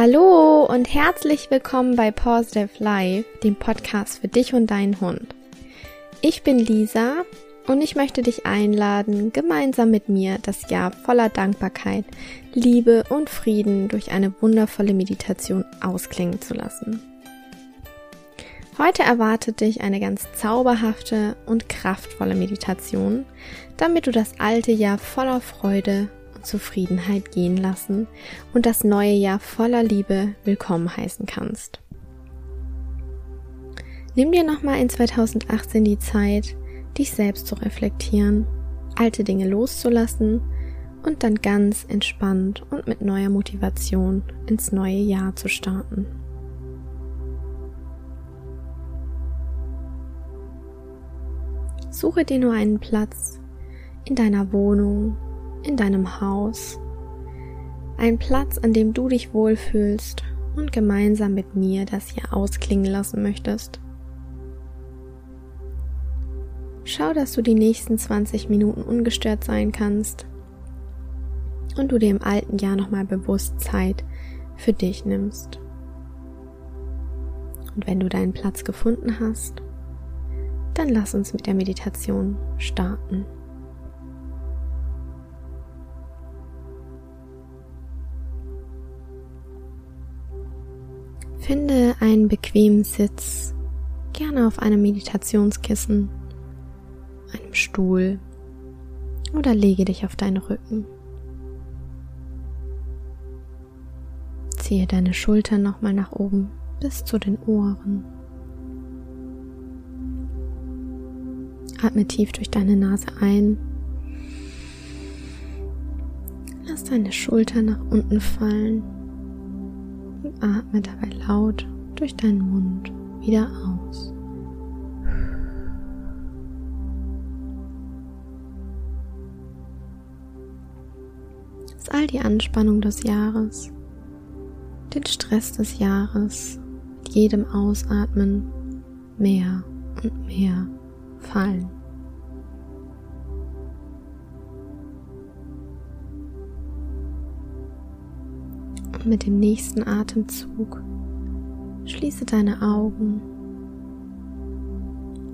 Hallo und herzlich willkommen bei Positive Life, dem Podcast für dich und deinen Hund. Ich bin Lisa und ich möchte dich einladen, gemeinsam mit mir das Jahr voller Dankbarkeit, Liebe und Frieden durch eine wundervolle Meditation ausklingen zu lassen. Heute erwartet dich eine ganz zauberhafte und kraftvolle Meditation, damit du das alte Jahr voller Freude Zufriedenheit gehen lassen und das neue Jahr voller Liebe willkommen heißen kannst. Nimm dir nochmal in 2018 die Zeit, dich selbst zu reflektieren, alte Dinge loszulassen und dann ganz entspannt und mit neuer Motivation ins neue Jahr zu starten. Suche dir nur einen Platz in deiner Wohnung in deinem Haus. Ein Platz, an dem du dich wohlfühlst und gemeinsam mit mir das hier ausklingen lassen möchtest. Schau, dass du die nächsten 20 Minuten ungestört sein kannst und du dir im alten Jahr nochmal bewusst Zeit für dich nimmst. Und wenn du deinen Platz gefunden hast, dann lass uns mit der Meditation starten. Finde einen bequemen Sitz, gerne auf einem Meditationskissen, einem Stuhl oder lege dich auf deinen Rücken. Ziehe deine Schultern nochmal nach oben bis zu den Ohren. Atme tief durch deine Nase ein. Lass deine Schultern nach unten fallen atme dabei laut durch deinen Mund wieder aus. Lass all die Anspannung des Jahres, den Stress des Jahres mit jedem Ausatmen mehr und mehr fallen. Mit dem nächsten Atemzug schließe deine Augen.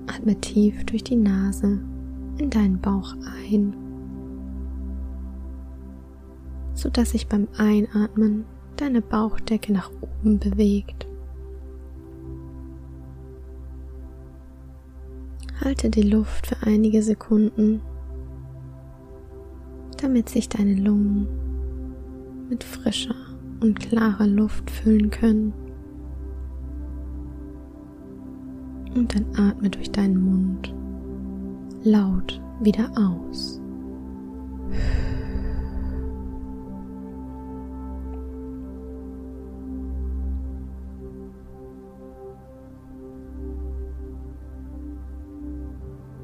Atme tief durch die Nase in deinen Bauch ein, sodass sich beim Einatmen deine Bauchdecke nach oben bewegt. Halte die Luft für einige Sekunden, damit sich deine Lungen mit frischer und klare Luft füllen können. Und dann atme durch deinen Mund laut wieder aus.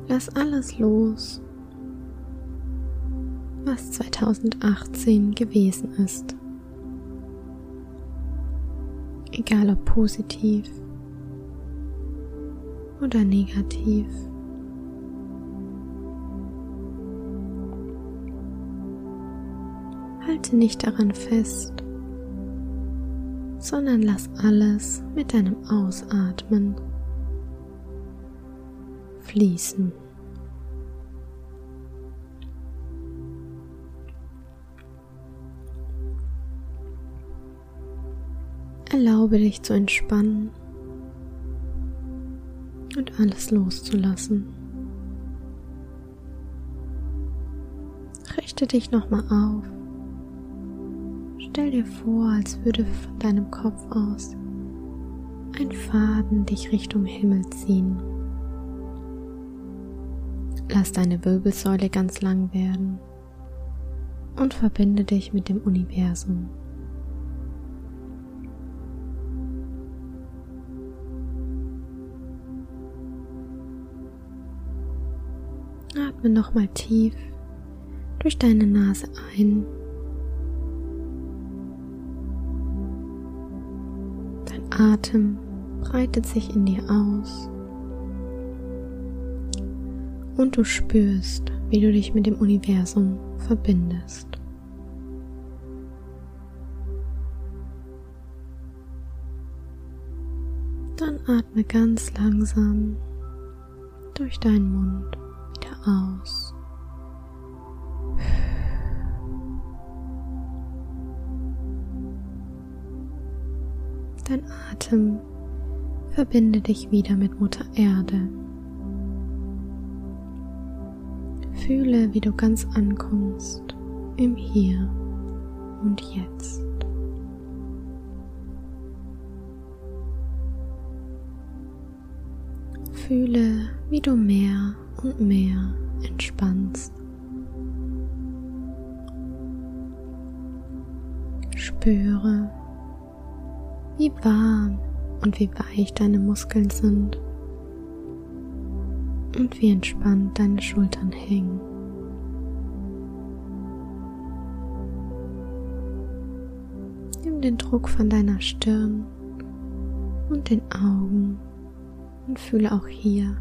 Lass alles los, was 2018 gewesen ist egal ob positiv oder negativ. Halte nicht daran fest, sondern lass alles mit deinem Ausatmen fließen. Erlaube dich zu entspannen und alles loszulassen. Richte dich nochmal auf. Stell dir vor, als würde von deinem Kopf aus ein Faden dich Richtung Himmel ziehen. Lass deine Wirbelsäule ganz lang werden und verbinde dich mit dem Universum. Atme nochmal tief durch deine Nase ein. Dein Atem breitet sich in dir aus. Und du spürst, wie du dich mit dem Universum verbindest. Dann atme ganz langsam durch deinen Mund aus. Dein Atem verbinde dich wieder mit Mutter Erde. Fühle, wie du ganz ankommst im Hier und Jetzt. Fühle, wie du mehr und mehr entspannst. Spüre, wie warm und wie weich deine Muskeln sind und wie entspannt deine Schultern hängen. Nimm den Druck von deiner Stirn und den Augen und fühle auch hier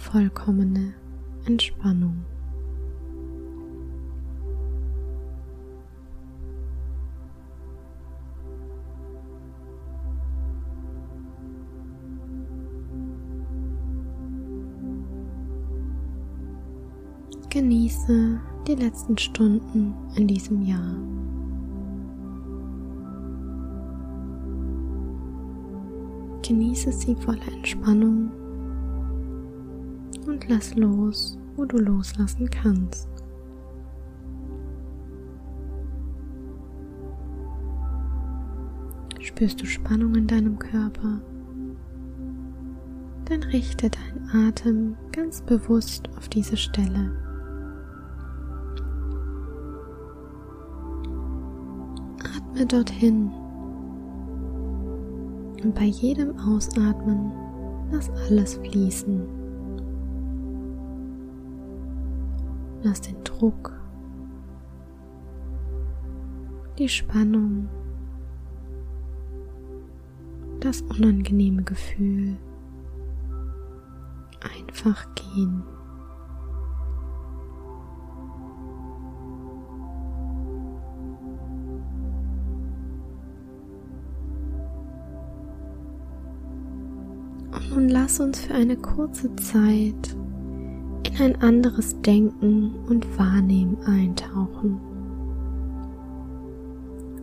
vollkommene Entspannung. Genieße die letzten Stunden in diesem Jahr. Genieße sie voller Entspannung lass los, wo du loslassen kannst. Spürst du Spannung in deinem Körper? Dann richte deinen Atem ganz bewusst auf diese Stelle. Atme dorthin und bei jedem Ausatmen lass alles fließen. Lass den Druck, die Spannung, das unangenehme Gefühl einfach gehen. Und nun lass uns für eine kurze Zeit in ein anderes Denken und Wahrnehmen eintauchen.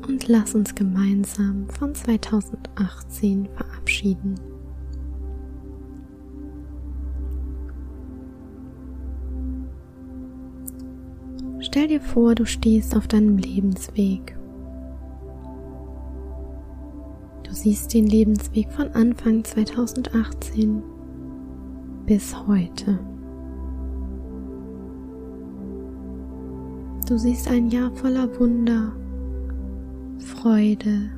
Und lass uns gemeinsam von 2018 verabschieden. Stell dir vor, du stehst auf deinem Lebensweg siehst den Lebensweg von Anfang 2018 bis heute. Du siehst ein Jahr voller Wunder, Freude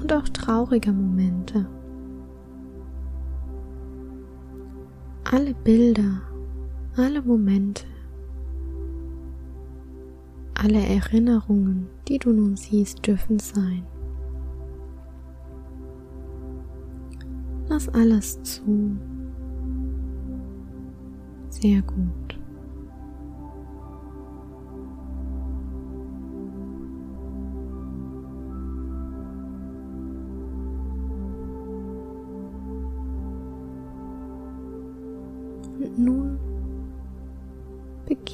und auch trauriger Momente. Alle Bilder, alle Momente, alle Erinnerungen, die du nun siehst, dürfen sein. Lass alles zu. Sehr gut.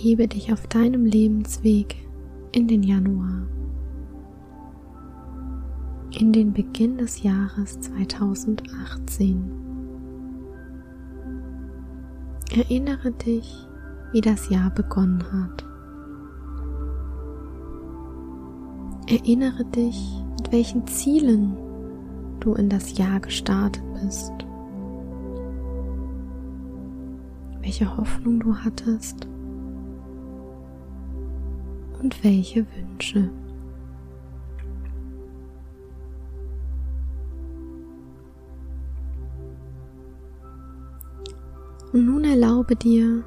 Begebe dich auf deinem Lebensweg in den Januar in den Beginn des Jahres 2018. Erinnere dich, wie das Jahr begonnen hat. Erinnere dich, mit welchen Zielen du in das Jahr gestartet bist. Welche Hoffnung du hattest und welche Wünsche. Und nun erlaube dir,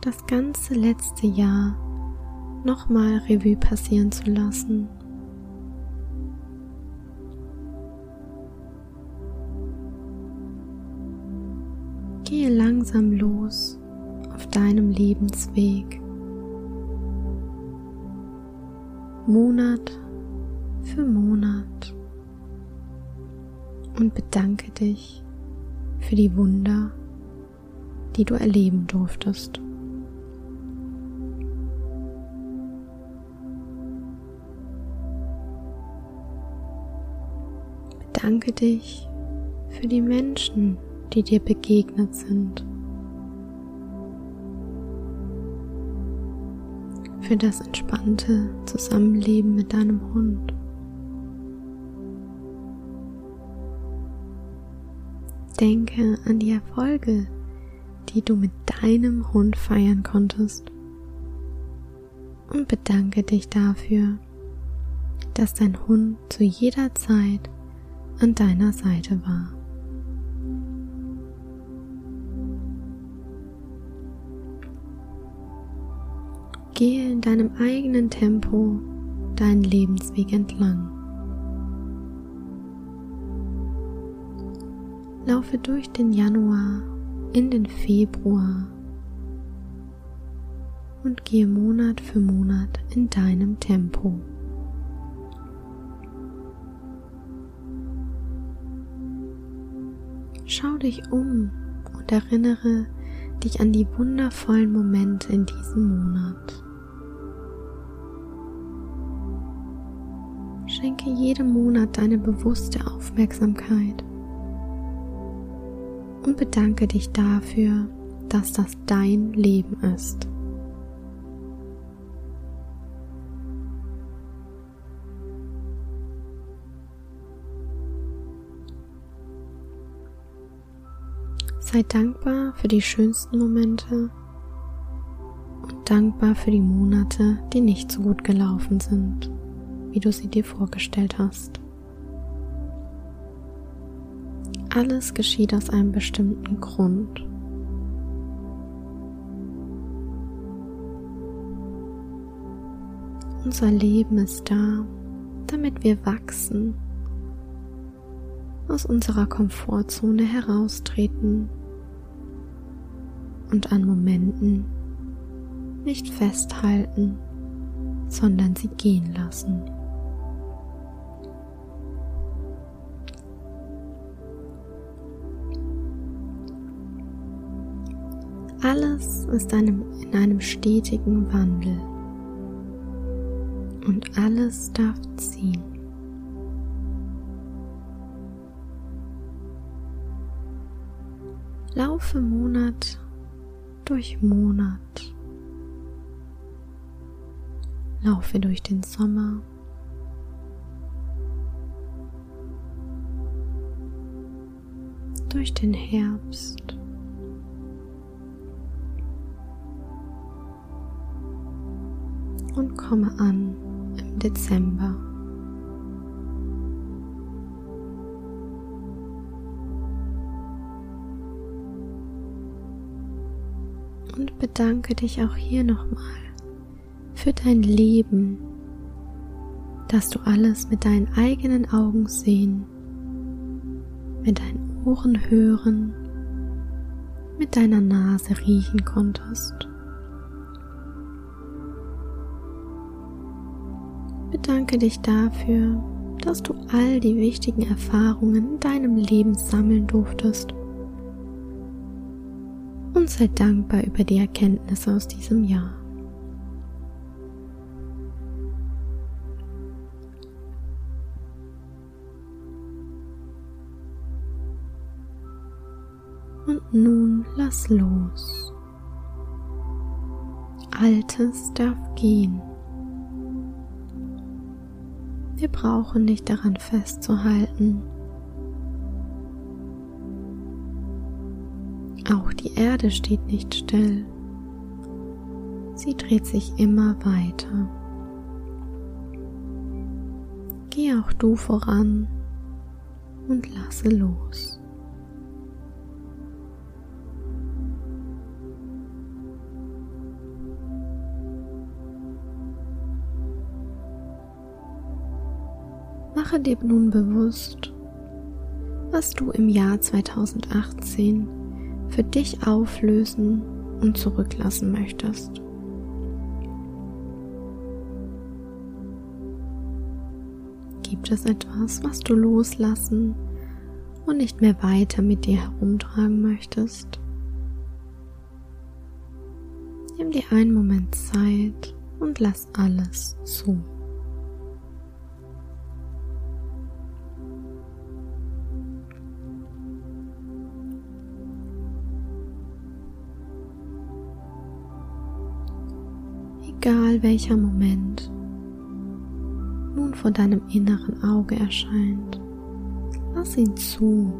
das ganze letzte Jahr nochmal Revue passieren zu lassen. Gehe langsam los auf deinem Lebensweg. Monat für Monat und bedanke dich für die Wunder, die du erleben durftest. Bedanke dich für die Menschen, die dir begegnet sind. Für das entspannte Zusammenleben mit deinem Hund. Denke an die Erfolge, die du mit deinem Hund feiern konntest. Und bedanke dich dafür, dass dein Hund zu jeder Zeit an deiner Seite war. Gehe in deinem eigenen Tempo deinen Lebensweg entlang. Laufe durch den Januar in den Februar und gehe Monat für Monat in deinem Tempo. Schau dich um und erinnere dich an die wundervollen Momente in diesem Monat. Schenke jedem Monat deine bewusste Aufmerksamkeit und bedanke dich dafür, dass das dein Leben ist. Sei dankbar für die schönsten Momente und dankbar für die Monate, die nicht so gut gelaufen sind, wie du sie dir vorgestellt hast. Alles geschieht aus einem bestimmten Grund. Unser Leben ist da, damit wir wachsen, aus unserer Komfortzone heraustreten und an Momenten nicht festhalten, sondern sie gehen lassen. Alles ist einem, in einem stetigen Wandel und alles darf ziehen. Laufe Monat durch Monat. Laufe durch den Sommer. Durch den Herbst. Komme an im Dezember. und bedanke dich auch hier nochmal für dein Leben, dass du alles mit deinen eigenen Augen sehen, mit deinen Ohren hören, mit deiner Nase riechen konntest. Bedanke dich dafür, dass du all die wichtigen Erfahrungen in deinem Leben sammeln durftest und sei dankbar über die Erkenntnisse aus diesem Jahr. Und nun lass los. Altes darf gehen. Wir brauchen nicht daran festzuhalten, Auch die Erde steht nicht still. Sie dreht sich immer weiter. Geh auch du voran und lasse los. Dir nun bewusst, was du im Jahr 2018 für dich auflösen und zurücklassen möchtest. Gibt es etwas, was du loslassen und nicht mehr weiter mit dir herumtragen möchtest. Nimm dir einen Moment Zeit und lass alles zu. Egal welcher Moment nun vor deinem inneren Auge erscheint, lass ihn zu.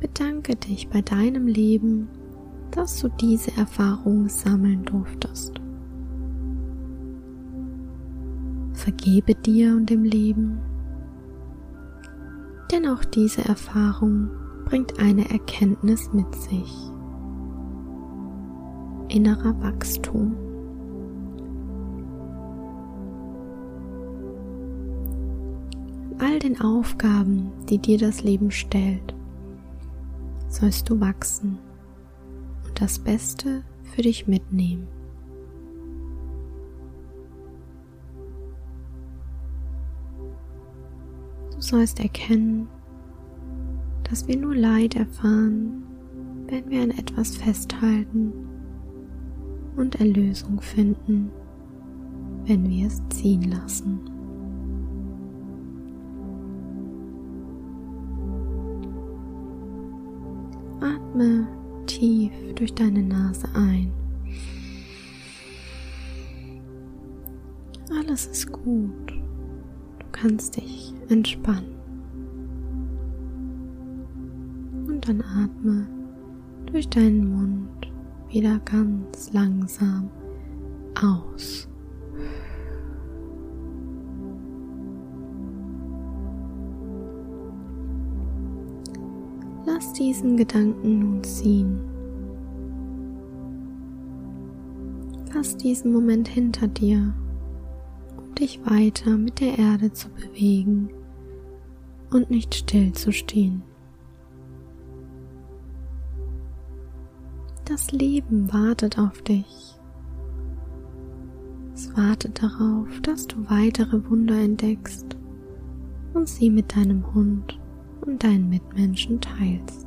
Bedanke dich bei deinem Leben, dass du diese Erfahrung sammeln durftest. Vergebe dir und dem Leben, denn auch diese Erfahrung bringt eine Erkenntnis mit sich. Innerer Wachstum. all den Aufgaben, die dir das Leben stellt, sollst du wachsen und das Beste für dich mitnehmen. Du sollst erkennen, dass wir nur Leid erfahren, wenn wir an etwas festhalten und Erlösung finden, wenn wir es ziehen lassen. Atme tief durch deine Nase ein. Alles ist gut. Du kannst dich entspannen. Dann atme durch deinen Mund wieder ganz langsam aus. Lass diesen Gedanken nun ziehen. Lass diesen Moment hinter dir, um dich weiter mit der Erde zu bewegen und nicht still zu stehen. Das Leben wartet auf dich. Es wartet darauf, dass du weitere Wunder entdeckst und sie mit deinem Hund und deinen Mitmenschen teilst.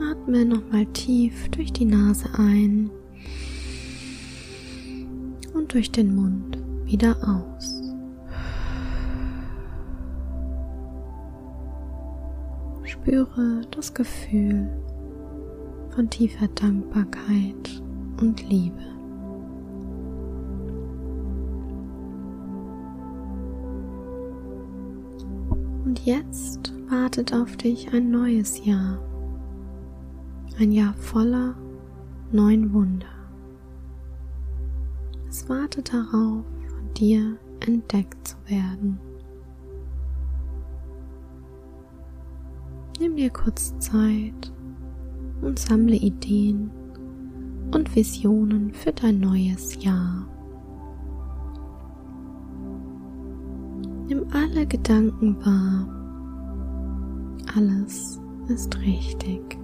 Atme nochmal tief durch die Nase ein und durch den Mund wieder aus. Spüre das Gefühl von tiefer Dankbarkeit und Liebe. Und jetzt wartet auf dich ein neues Jahr. Ein Jahr voller neuen Wunder. Es wartet darauf, von dir entdeckt zu werden. Nimm dir kurz Zeit und sammle Ideen und Visionen für dein neues Jahr. Nimm alle Gedanken wahr. Alles ist richtig.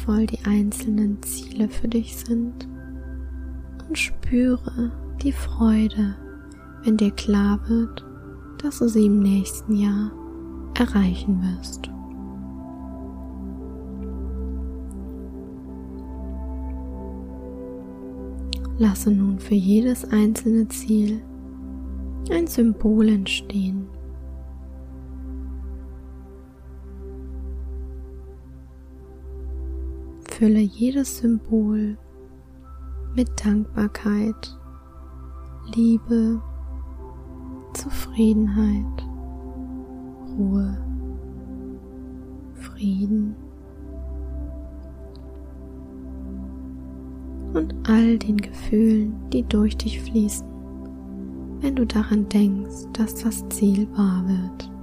Wertvoll die einzelnen Ziele für dich sind und spüre die Freude, wenn dir klar wird, dass du sie im nächsten Jahr erreichen wirst. Lasse nun für jedes einzelne Ziel ein Symbol entstehen. Fülle jedes Symbol mit Dankbarkeit, Liebe, Zufriedenheit Ruhe, Frieden und all den Gefühlen, die durch dich fließen, wenn du daran denkst, dass das Ziel wahr wird.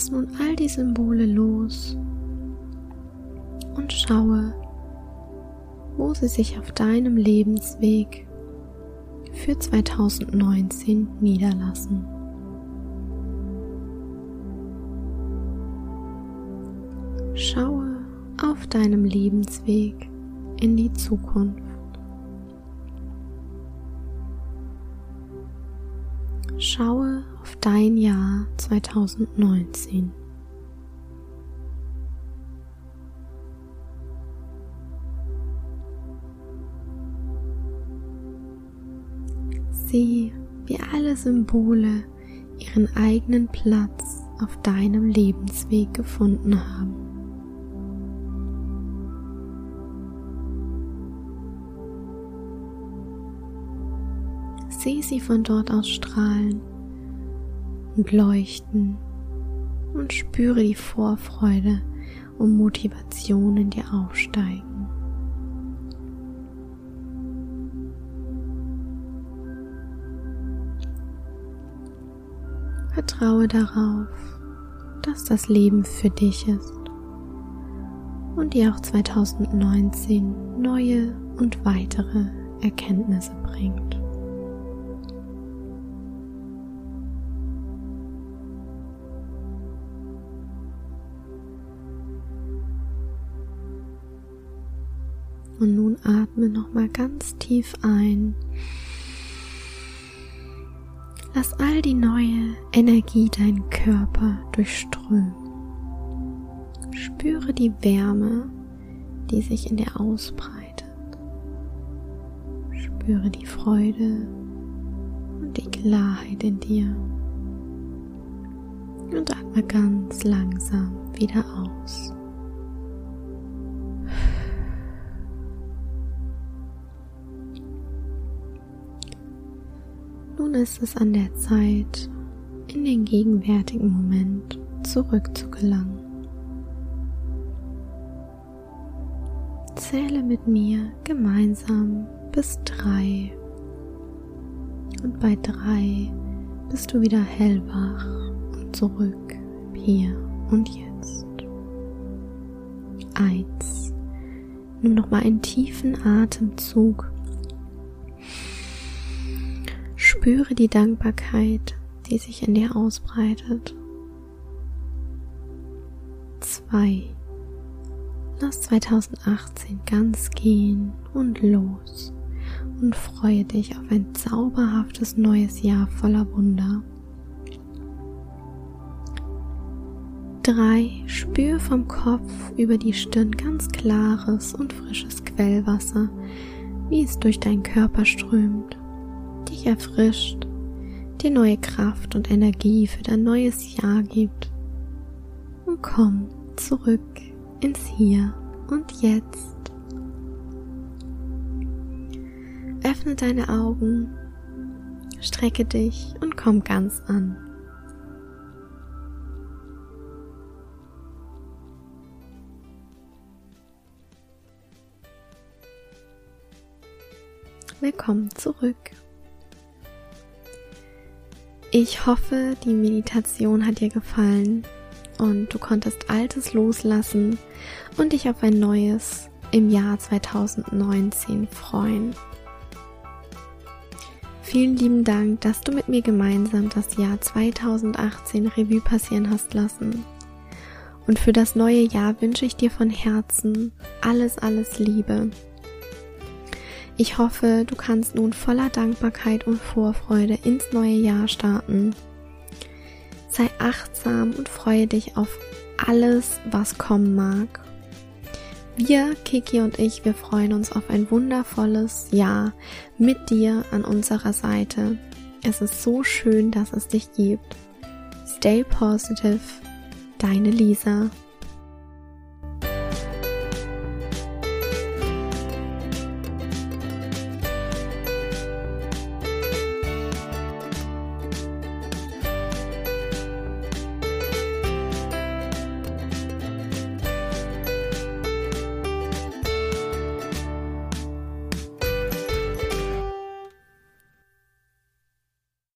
Lass nun all die Symbole los und schaue, wo sie sich auf deinem Lebensweg für 2019 niederlassen. Schaue auf deinem Lebensweg in die Zukunft. Schaue auf dein Jahr 2019. Sieh, wie alle Symbole ihren eigenen Platz auf deinem Lebensweg gefunden haben. Sieh sie von dort aus strahlen und leuchten und spüre die Vorfreude und Motivation in dir aufsteigen. Vertraue darauf, dass das Leben für dich ist und dir auch 2019 neue und weitere Erkenntnisse bringt. Und nun atme noch mal ganz tief ein Lass all die neue Energie deinen Körper durchströmen. Spüre die Wärme, die sich in dir ausbreitet. Spüre die Freude und die Klarheit in dir. Und atme ganz langsam wieder aus. Ist es an der Zeit, in den gegenwärtigen Moment zurückzugelangen. Zähle mit mir gemeinsam bis drei. Und bei drei bist du wieder hellwach und zurück hier und jetzt. Eins. Nimm nochmal einen tiefen Atemzug Spüre die Dankbarkeit, die sich in dir ausbreitet. 2. Lass 2018 ganz gehen und los und freue dich auf ein zauberhaftes neues Jahr voller Wunder. 3. Spür vom Kopf über die Stirn ganz klares und frisches Quellwasser, wie es durch deinen Körper strömt dich erfrischt, dir neue Kraft und Energie für dein neues Jahr gibt. Und komm zurück ins Hier und Jetzt. Öffne deine Augen, strecke dich und komm ganz an. Willkommen zurück. Ich hoffe, die Meditation hat dir gefallen und du konntest Altes loslassen und dich auf ein neues im Jahr 2019 freuen. Vielen lieben Dank, dass du mit mir gemeinsam das Jahr 2018 Revue passieren hast lassen. Und für das neue Jahr wünsche ich dir von Herzen alles, alles Liebe. Ich hoffe, du kannst nun voller Dankbarkeit und Vorfreude ins neue Jahr starten. Sei achtsam und freue dich auf alles, was kommen mag. Wir, Kiki und ich, wir freuen uns auf ein wundervolles Jahr mit dir an unserer Seite. Es ist so schön, dass es dich gibt. Stay positive, deine Lisa.